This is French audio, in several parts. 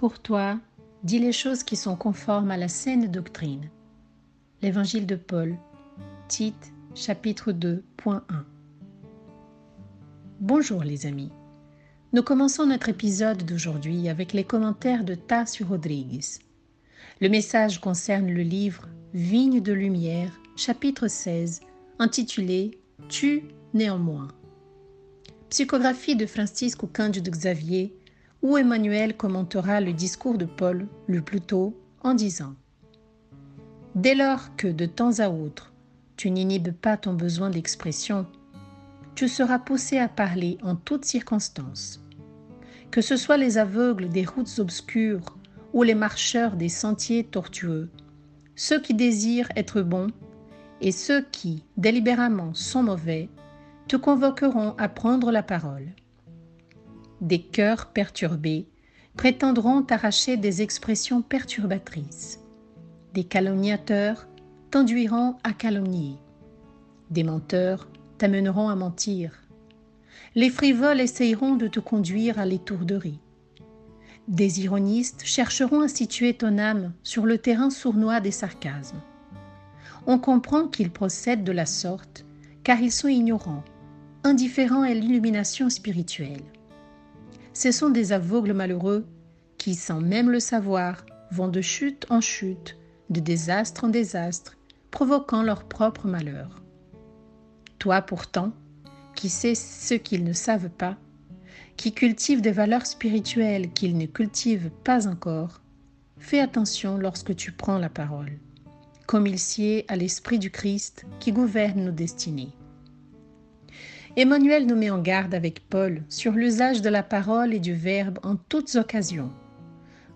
pour toi, dis les choses qui sont conformes à la saine doctrine. L'Évangile de Paul, Tite, chapitre 2, point 1. Bonjour les amis. Nous commençons notre épisode d'aujourd'hui avec les commentaires de Tassio Rodrigues. Le message concerne le livre Vigne de lumière, chapitre 16, intitulé Tu néanmoins. Psychographie de Francisco Cândido Xavier, où Emmanuel commentera le discours de Paul le plus tôt en disant Dès lors que de temps à autre tu n'inhibes pas ton besoin d'expression, tu seras poussé à parler en toutes circonstances. Que ce soit les aveugles des routes obscures ou les marcheurs des sentiers tortueux, ceux qui désirent être bons et ceux qui, délibérément, sont mauvais, te convoqueront à prendre la parole des cœurs perturbés prétendront arracher des expressions perturbatrices. Des calomniateurs t'enduiront à calomnier. Des menteurs t'amèneront à mentir. Les frivoles essayeront de te conduire à l'étourderie. Des ironistes chercheront à situer ton âme sur le terrain sournois des sarcasmes. On comprend qu'ils procèdent de la sorte car ils sont ignorants, indifférents à l'illumination spirituelle ce sont des aveugles malheureux qui, sans même le savoir, vont de chute en chute, de désastre en désastre, provoquant leur propre malheur. Toi pourtant, qui sais ce qu'ils ne savent pas, qui cultive des valeurs spirituelles qu'ils ne cultivent pas encore, fais attention lorsque tu prends la parole, comme il sied à l'Esprit du Christ qui gouverne nos destinées. Emmanuel nous met en garde avec Paul sur l'usage de la parole et du verbe en toutes occasions.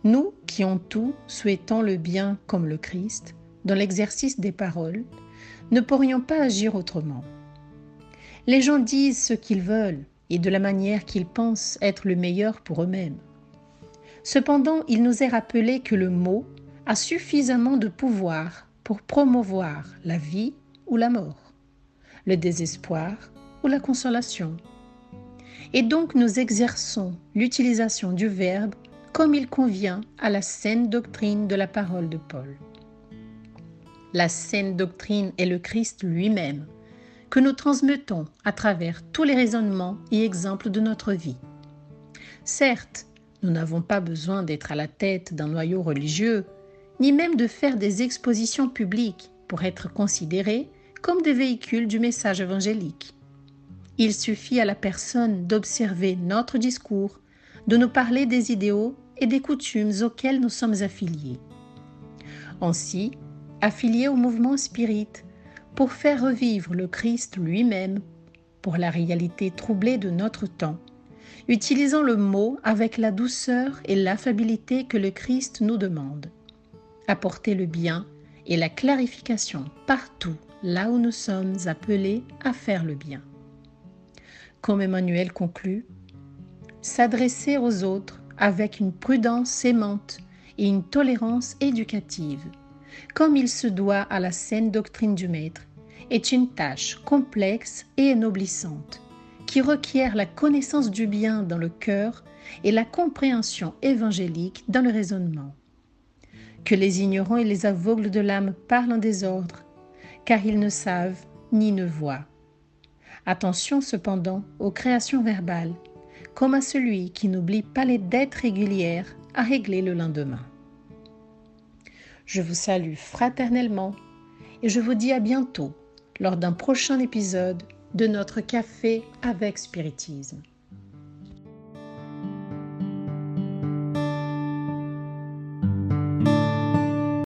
Nous, qui en tout souhaitons le bien comme le Christ, dans l'exercice des paroles, ne pourrions pas agir autrement. Les gens disent ce qu'ils veulent et de la manière qu'ils pensent être le meilleur pour eux-mêmes. Cependant, il nous est rappelé que le mot a suffisamment de pouvoir pour promouvoir la vie ou la mort, le désespoir la consolation. Et donc nous exerçons l'utilisation du verbe comme il convient à la saine doctrine de la parole de Paul. La saine doctrine est le Christ lui-même, que nous transmettons à travers tous les raisonnements et exemples de notre vie. Certes, nous n'avons pas besoin d'être à la tête d'un noyau religieux, ni même de faire des expositions publiques pour être considérés comme des véhicules du message évangélique. Il suffit à la personne d'observer notre discours, de nous parler des idéaux et des coutumes auxquels nous sommes affiliés. Ainsi, affiliés au mouvement spirit, pour faire revivre le Christ lui-même, pour la réalité troublée de notre temps, utilisant le mot avec la douceur et l'affabilité que le Christ nous demande. Apporter le bien et la clarification partout là où nous sommes appelés à faire le bien comme Emmanuel conclut, s'adresser aux autres avec une prudence aimante et une tolérance éducative, comme il se doit à la saine doctrine du Maître, est une tâche complexe et ennoblissante, qui requiert la connaissance du bien dans le cœur et la compréhension évangélique dans le raisonnement. Que les ignorants et les aveugles de l'âme parlent en désordre, car ils ne savent ni ne voient. Attention cependant aux créations verbales, comme à celui qui n'oublie pas les dettes régulières à régler le lendemain. Je vous salue fraternellement et je vous dis à bientôt lors d'un prochain épisode de notre café avec spiritisme.